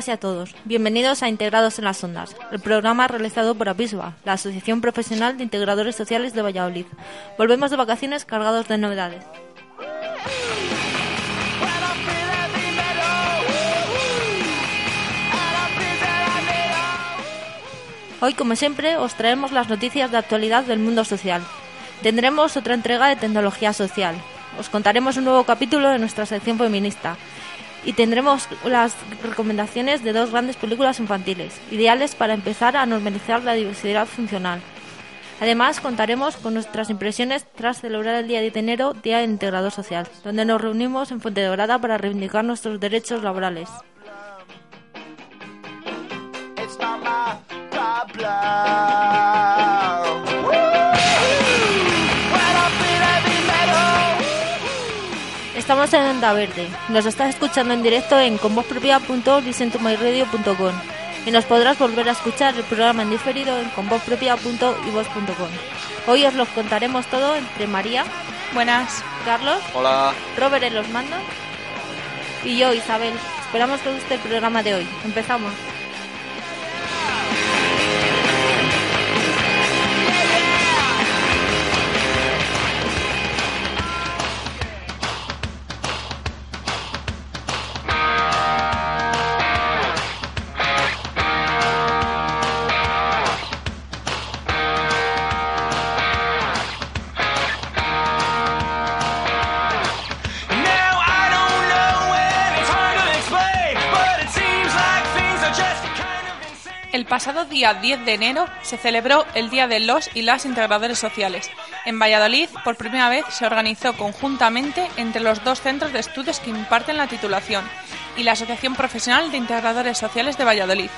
Todas y a todos. Bienvenidos a Integrados en las Ondas, el programa realizado por APISBA, la Asociación Profesional de Integradores Sociales de Valladolid. Volvemos de vacaciones cargados de novedades. Hoy, como siempre, os traemos las noticias de actualidad del mundo social. Tendremos otra entrega de tecnología social. Os contaremos un nuevo capítulo de nuestra sección feminista y tendremos las recomendaciones de dos grandes películas infantiles, ideales para empezar a normalizar la diversidad funcional. Además, contaremos con nuestras impresiones tras celebrar el día de enero, Día del Integrador Social, donde nos reunimos en Fuente Dorada para reivindicar nuestros derechos laborales. Estamos en Onda Verde. Nos estás escuchando en directo en convozpropia.listentomyradio.com y nos podrás volver a escuchar el programa en diferido en convozpropia.ivos.com. Hoy os lo contaremos todo entre María, Buenas. Carlos, Hola. Robert en los mandos y yo, Isabel. Esperamos que os guste el programa de hoy. Empezamos. El pasado día 10 de enero se celebró el Día de los y las Integradores Sociales. En Valladolid, por primera vez, se organizó conjuntamente entre los dos centros de estudios que imparten la titulación y la Asociación Profesional de Integradores Sociales de Valladolid.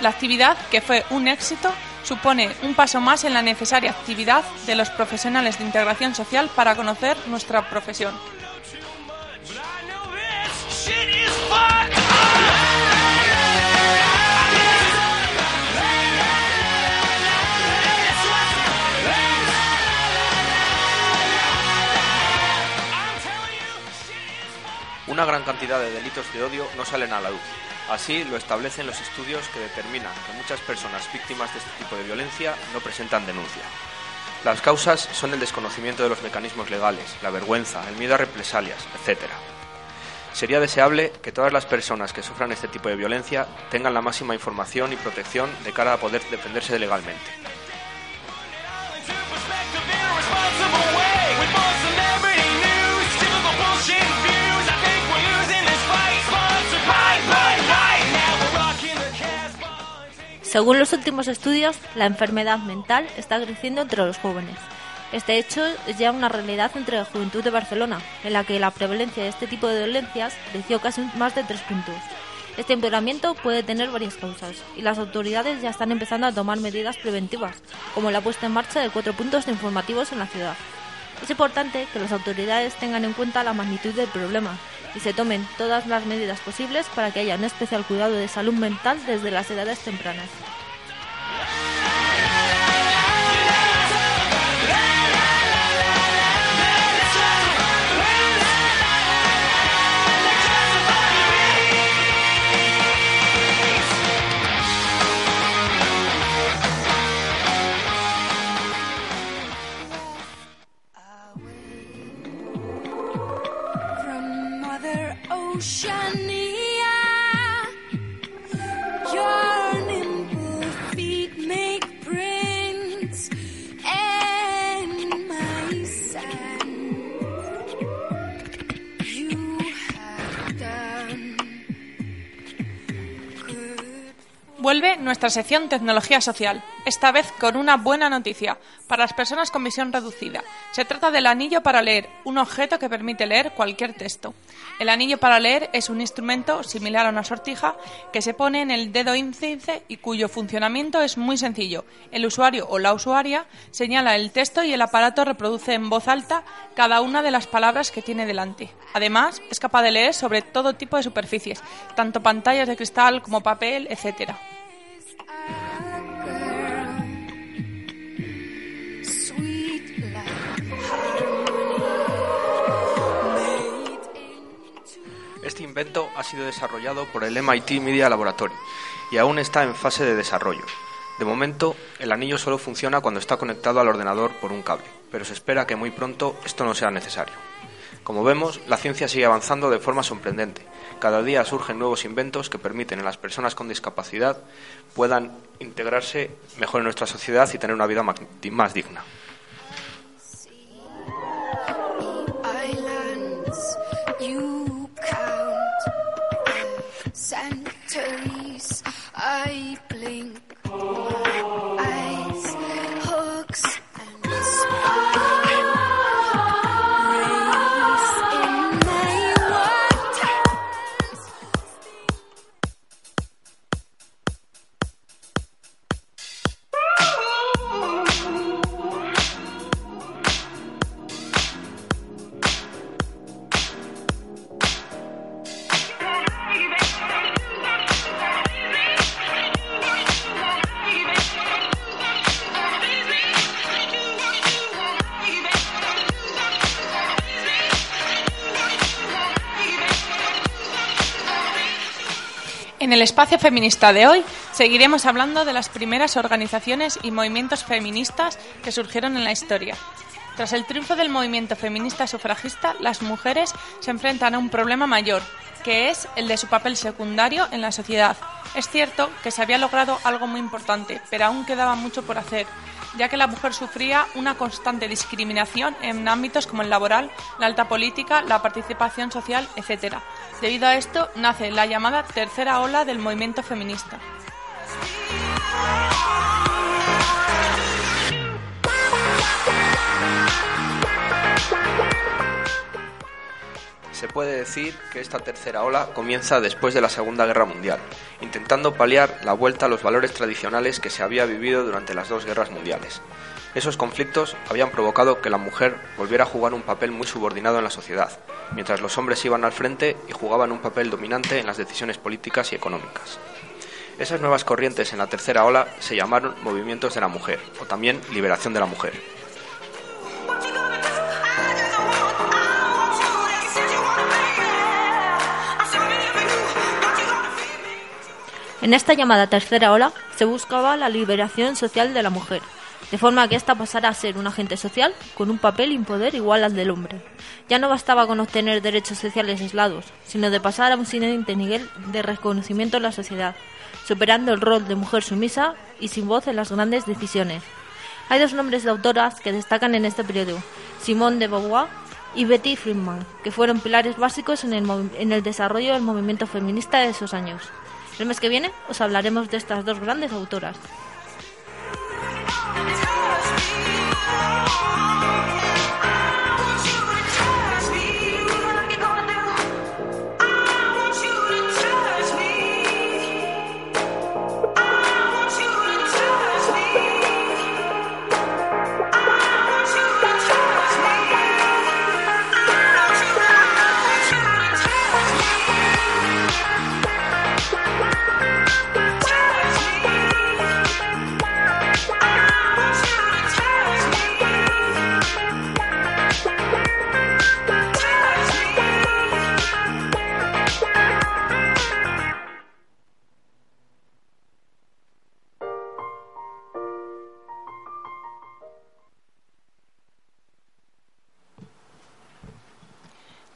La actividad, que fue un éxito, supone un paso más en la necesaria actividad de los profesionales de integración social para conocer nuestra profesión. Una gran cantidad de delitos de odio no salen a la luz. Así lo establecen los estudios que determinan que muchas personas víctimas de este tipo de violencia no presentan denuncia. Las causas son el desconocimiento de los mecanismos legales, la vergüenza, el miedo a represalias, etc. Sería deseable que todas las personas que sufran este tipo de violencia tengan la máxima información y protección de cara a poder defenderse legalmente. Según los últimos estudios, la enfermedad mental está creciendo entre los jóvenes. Este hecho es ya una realidad entre la juventud de Barcelona, en la que la prevalencia de este tipo de violencias creció casi más de tres puntos. Este empeoramiento puede tener varias causas y las autoridades ya están empezando a tomar medidas preventivas, como la puesta en marcha de cuatro puntos informativos en la ciudad. Es importante que las autoridades tengan en cuenta la magnitud del problema y se tomen todas las medidas posibles para que haya un especial cuidado de salud mental desde las edades tempranas. Vuelve nuestra sección Tecnología Social, esta vez con una buena noticia para las personas con visión reducida. Se trata del anillo para leer, un objeto que permite leer cualquier texto. El anillo para leer es un instrumento similar a una sortija que se pone en el dedo índice y cuyo funcionamiento es muy sencillo. El usuario o la usuaria señala el texto y el aparato reproduce en voz alta cada una de las palabras que tiene delante. Además, es capaz de leer sobre todo tipo de superficies, tanto pantallas de cristal como papel, etcétera. Invento ha sido desarrollado por el MIT Media Laboratory y aún está en fase de desarrollo. De momento, el anillo solo funciona cuando está conectado al ordenador por un cable, pero se espera que muy pronto esto no sea necesario. Como vemos, la ciencia sigue avanzando de forma sorprendente. Cada día surgen nuevos inventos que permiten a las personas con discapacidad puedan integrarse mejor en nuestra sociedad y tener una vida más digna. I espacio feminista de hoy seguiremos hablando de las primeras organizaciones y movimientos feministas que surgieron en la historia. Tras el triunfo del movimiento feminista sufragista, las mujeres se enfrentan a un problema mayor, que es el de su papel secundario en la sociedad. Es cierto que se había logrado algo muy importante, pero aún quedaba mucho por hacer, ya que la mujer sufría una constante discriminación en ámbitos como el laboral, la alta política, la participación social, etc. Debido a esto, nace la llamada tercera ola del movimiento feminista. Se puede decir que esta tercera ola comienza después de la Segunda Guerra Mundial, intentando paliar la vuelta a los valores tradicionales que se había vivido durante las dos guerras mundiales. Esos conflictos habían provocado que la mujer volviera a jugar un papel muy subordinado en la sociedad, mientras los hombres iban al frente y jugaban un papel dominante en las decisiones políticas y económicas. Esas nuevas corrientes en la tercera ola se llamaron movimientos de la mujer, o también liberación de la mujer. En esta llamada tercera ola se buscaba la liberación social de la mujer, de forma que ésta pasara a ser un agente social con un papel y un poder igual al del hombre. Ya no bastaba con obtener derechos sociales aislados, sino de pasar a un siguiente nivel de reconocimiento en la sociedad, superando el rol de mujer sumisa y sin voz en las grandes decisiones. Hay dos nombres de autoras que destacan en este periodo, Simone de Beauvoir y Betty Friedman, que fueron pilares básicos en el, movi- en el desarrollo del movimiento feminista de esos años. El mes que viene os hablaremos de estas dos grandes autoras.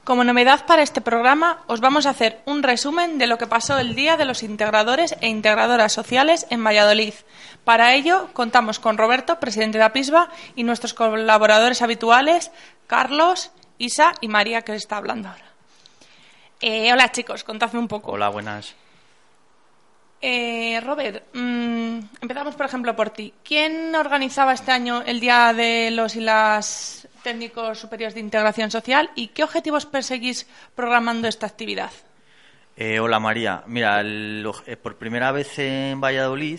Como novedad para este programa, os vamos a hacer un resumen de lo que pasó el Día de los Integradores e Integradoras Sociales en Valladolid. Para ello, contamos con Roberto, presidente de APISBA, y nuestros colaboradores habituales, Carlos, Isa y María, que está hablando ahora. Eh, hola chicos, contadme un poco. Hola, buenas. Eh, Robert, mm, empezamos por ejemplo por ti. ¿Quién organizaba este año el Día de los y las técnicos superiores de integración social y qué objetivos perseguís programando esta actividad? Eh, hola, María. Mira, eh, por primera vez en Valladolid,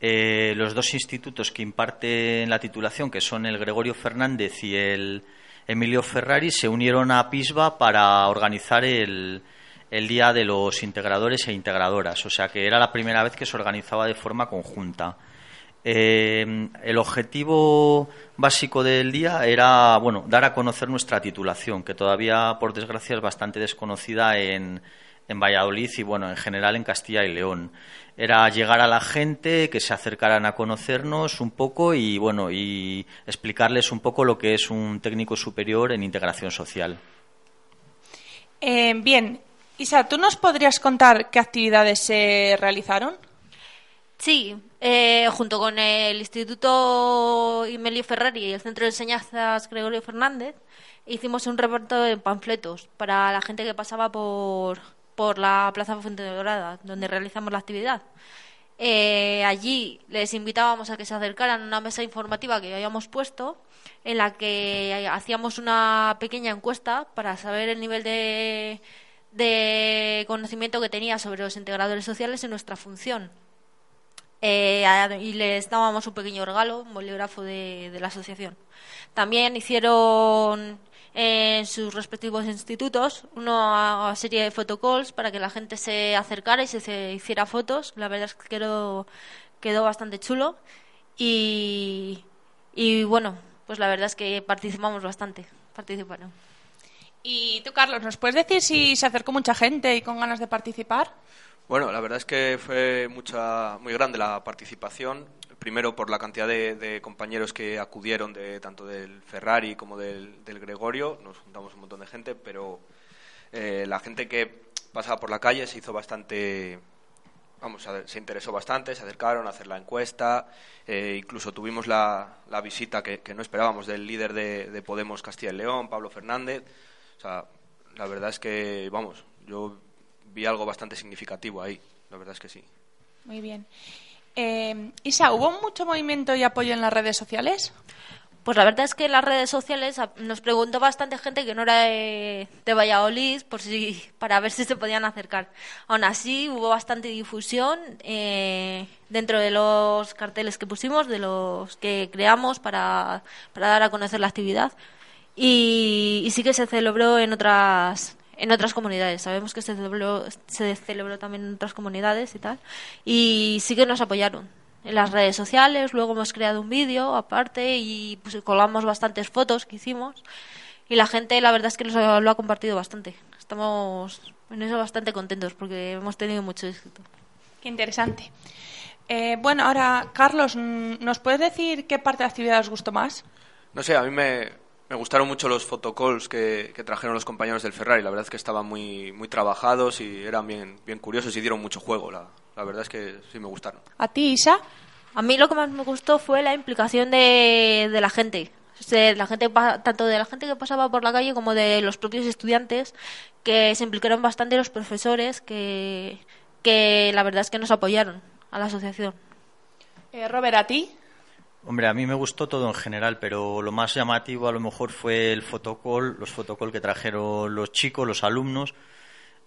eh, los dos institutos que imparten la titulación, que son el Gregorio Fernández y el Emilio Ferrari, se unieron a PISBA para organizar el Día de los Integradores e Integradoras. O sea que era la primera vez que se organizaba de forma conjunta. Eh, el objetivo básico del día era bueno dar a conocer nuestra titulación, que todavía, por desgracia, es bastante desconocida en, en Valladolid y bueno, en general en Castilla y León. Era llegar a la gente, que se acercaran a conocernos un poco y bueno, y explicarles un poco lo que es un técnico superior en integración social. Eh, bien, Isa, ¿tú nos podrías contar qué actividades se realizaron? Sí, eh, junto con el Instituto Imelio Ferrari y el Centro de Enseñanzas Gregorio Fernández, hicimos un reparto de panfletos para la gente que pasaba por, por la Plaza Fuente Dorada, donde realizamos la actividad. Eh, allí les invitábamos a que se acercaran a una mesa informativa que habíamos puesto, en la que hacíamos una pequeña encuesta para saber el nivel de, de conocimiento que tenía sobre los integradores sociales en nuestra función. Eh, y les dábamos un pequeño regalo, un bolígrafo de, de la asociación. También hicieron en sus respectivos institutos una serie de photocalls para que la gente se acercara y se, se hiciera fotos. La verdad es que quedó, quedó bastante chulo. Y, y bueno, pues la verdad es que participamos bastante. Participaron. Y tú, Carlos, ¿nos puedes decir si se acercó mucha gente y con ganas de participar? Bueno, la verdad es que fue mucha, muy grande la participación. Primero por la cantidad de, de compañeros que acudieron, de, tanto del Ferrari como del, del Gregorio. Nos juntamos un montón de gente, pero eh, la gente que pasaba por la calle se hizo bastante. Vamos, se interesó bastante, se acercaron a hacer la encuesta. eh, incluso tuvimos la, la visita que, que no esperábamos del líder de, de Podemos Castilla y León, Pablo Fernández. O sea, la verdad es que, vamos, yo vi algo bastante significativo ahí. La verdad es que sí. Muy bien. Eh, Isa, ¿hubo mucho movimiento y apoyo en las redes sociales? Pues la verdad es que en las redes sociales a- nos preguntó bastante gente que no era de, de Valladolid por si, para ver si se podían acercar. Aún así hubo bastante difusión eh, dentro de los carteles que pusimos, de los que creamos para, para dar a conocer la actividad. Y, y sí que se celebró en otras en otras comunidades. Sabemos que se celebró, se celebró también en otras comunidades y tal. Y sí que nos apoyaron en las redes sociales. Luego hemos creado un vídeo aparte y pues, colgamos bastantes fotos que hicimos. Y la gente, la verdad es que nos ha- lo ha compartido bastante. Estamos en eso bastante contentos porque hemos tenido mucho éxito. Qué interesante. Eh, bueno, ahora, Carlos, ¿nos puedes decir qué parte de la actividad os gustó más? No sé, a mí me, me gustaron mucho los photocalls que, que trajeron los compañeros del Ferrari. La verdad es que estaban muy, muy trabajados y eran bien, bien curiosos y dieron mucho juego. La, la verdad es que sí me gustaron. ¿A ti, Isa? A mí lo que más me gustó fue la implicación de, de la gente. O sea, la gente, tanto de la gente que pasaba por la calle como de los propios estudiantes, que se implicaron bastante los profesores, que, que la verdad es que nos apoyaron a la asociación. Eh, Robert, ¿a ti? Hombre, a mí me gustó todo en general, pero lo más llamativo a lo mejor fue el fotocall, los fotocall que trajeron los chicos, los alumnos.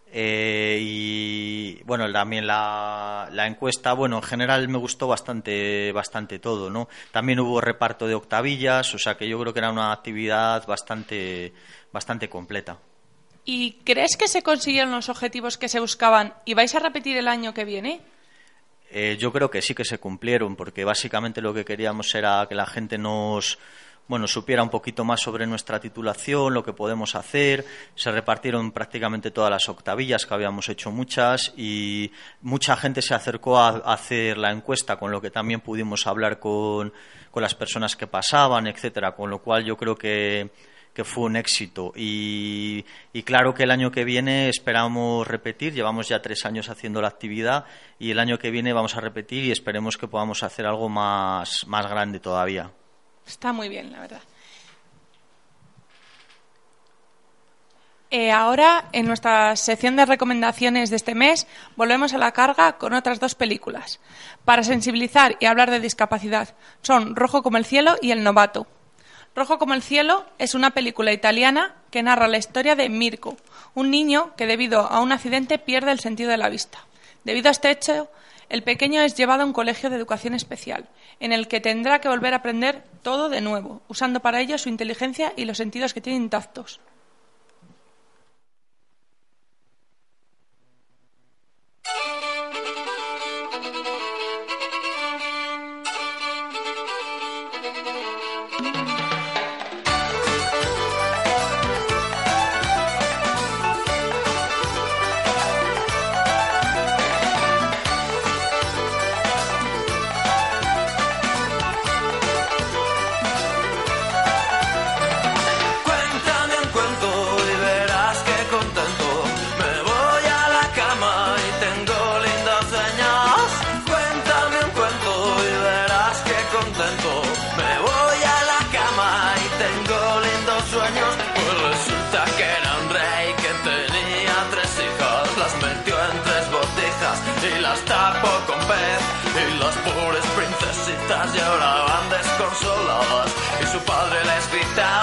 eh, y bueno, también la, la encuesta, bueno, en general me gustó bastante, bastante todo, ¿no? También hubo reparto de octavillas, o sea que yo creo que era una actividad bastante, bastante completa. ¿Y crees que se consiguieron los objetivos que se buscaban y vais a repetir el año que viene? Eh, yo creo que sí que se cumplieron, porque básicamente lo que queríamos era que la gente nos bueno, supiera un poquito más sobre nuestra titulación, lo que podemos hacer. Se repartieron prácticamente todas las octavillas, que habíamos hecho muchas, y mucha gente se acercó a, hacer la encuesta, con lo que también pudimos hablar con, con las personas que pasaban, etcétera. Con lo cual yo creo que, que fue un éxito. Y, claro que el año que viene esperamos repetir, llevamos ya tres años haciendo la actividad y el año que viene vamos a repetir y esperemos que podamos hacer algo más, más grande todavía. Está muy bien, la verdad. Eh, ahora, en nuestra sección de recomendaciones de este mes, volvemos a la carga con otras dos películas para sensibilizar y hablar de discapacidad. Son Rojo como el cielo y El novato. Rojo como el cielo es una película italiana que narra la historia de Mirko, un niño que debido a un accidente pierde el sentido de la vista. Debido a este hecho, el pequeño es llevado a un colegio de educación especial, en el que tendrá que volver a aprender todo de nuevo, usando para ello su inteligencia y los sentidos que tiene intactos. y su padre les gritaba.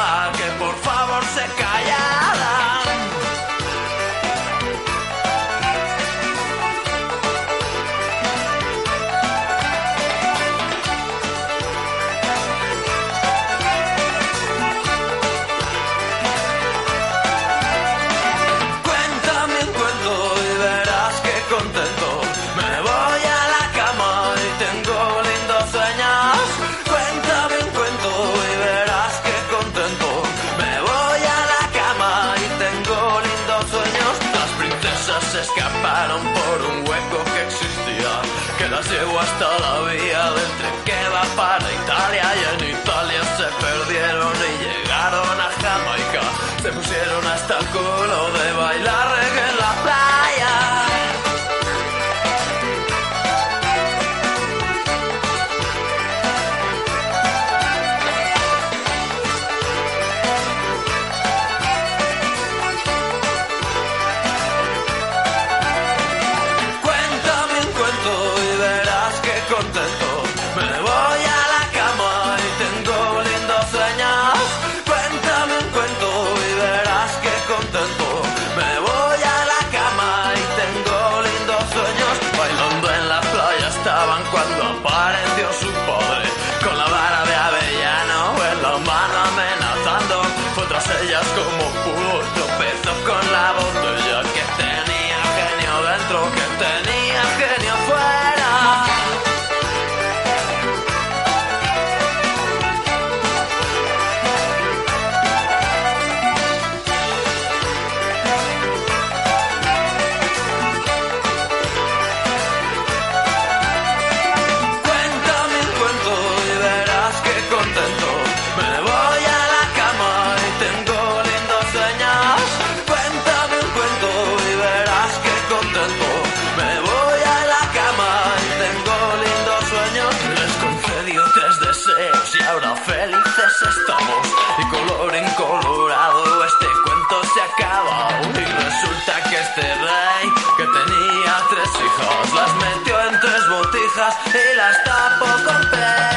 las tapo con pez.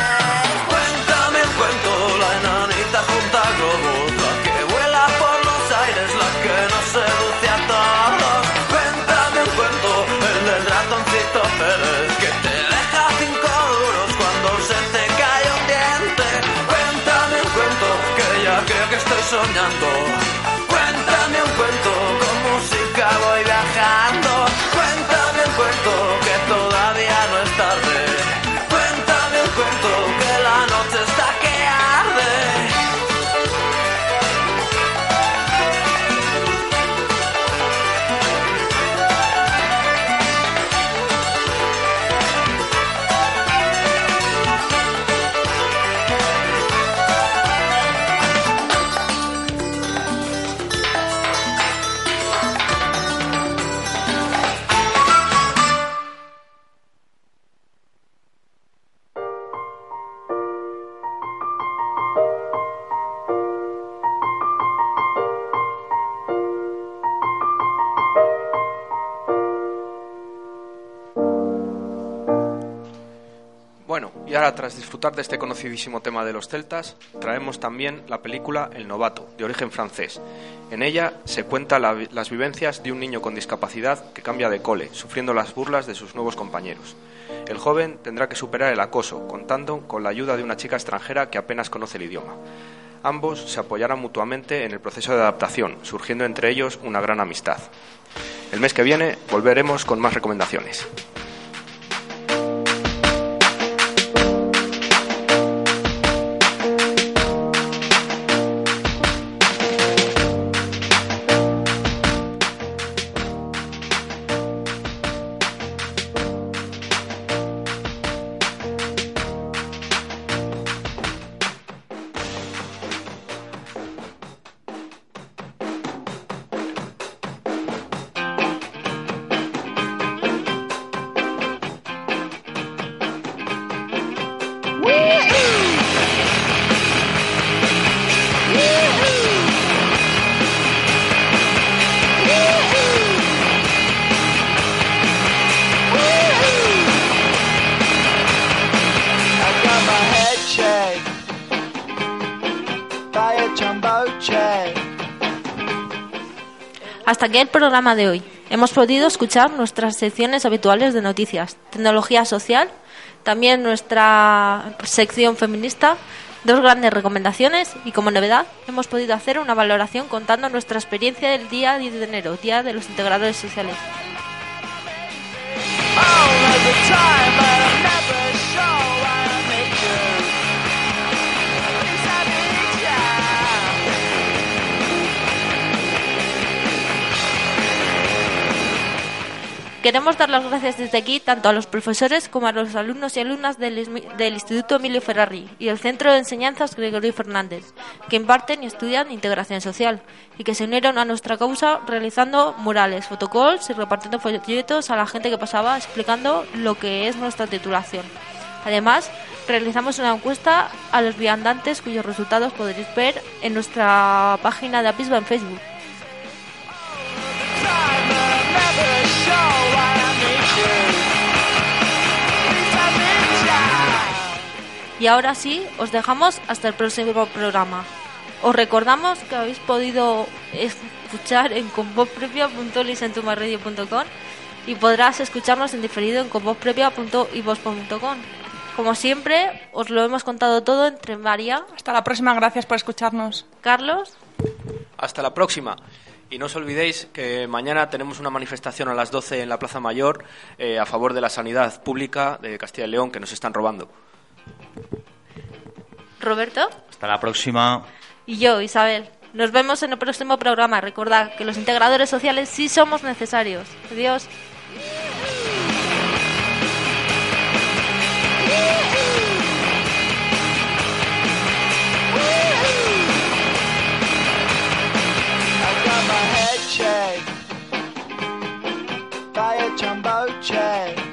Tras disfrutar de este conocidísimo tema de los celtas, traemos también la película El novato, de origen francés. En ella se cuenta las vivencias de un niño con discapacidad que cambia de cole, sufriendo las burlas de sus nuevos compañeros. El joven tendrá que superar el acoso, contando con la ayuda de una chica extranjera que apenas conoce el idioma. Ambos se apoyarán mutuamente en el proceso de adaptación, surgiendo entre ellos una gran amistad. El mes que viene volveremos con más recomendaciones. Hasta aquí el programa de hoy. Hemos podido escuchar nuestras secciones habituales de noticias, tecnología social, también nuestra sección feminista, dos grandes recomendaciones y como novedad hemos podido hacer una valoración contando nuestra experiencia del día 10 de enero, Día de los Integradores Sociales. Queremos dar las gracias desde aquí tanto a los profesores como a los alumnos y alumnas del, del Instituto Emilio Ferrari y el Centro de Enseñanzas Gregorio Fernández, que imparten y estudian integración social y que se unieron a nuestra causa realizando murales, fotocalls y repartiendo folletos a la gente que pasaba explicando lo que es nuestra titulación. Además, realizamos una encuesta a los viandantes cuyos resultados podréis ver en nuestra página de Apisba en Facebook. Y ahora sí, os dejamos hasta el próximo programa. Os recordamos que habéis podido escuchar en convozprevia.lisentumaradio.com y podrás escucharnos en diferido en convozprevia.ivospo.com. Como siempre, os lo hemos contado todo entre María, Hasta la próxima, gracias por escucharnos. Carlos Hasta la próxima. Y no os olvidéis que mañana tenemos una manifestación a las 12 en la Plaza Mayor eh, a favor de la sanidad pública de Castilla y León que nos están robando. Roberto Hasta la próxima. y yo, Isabel. Nos vemos en el próximo programa. Recordad que los integradores sociales sí somos necesarios. Adiós. By a jumbo jet.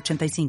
906985.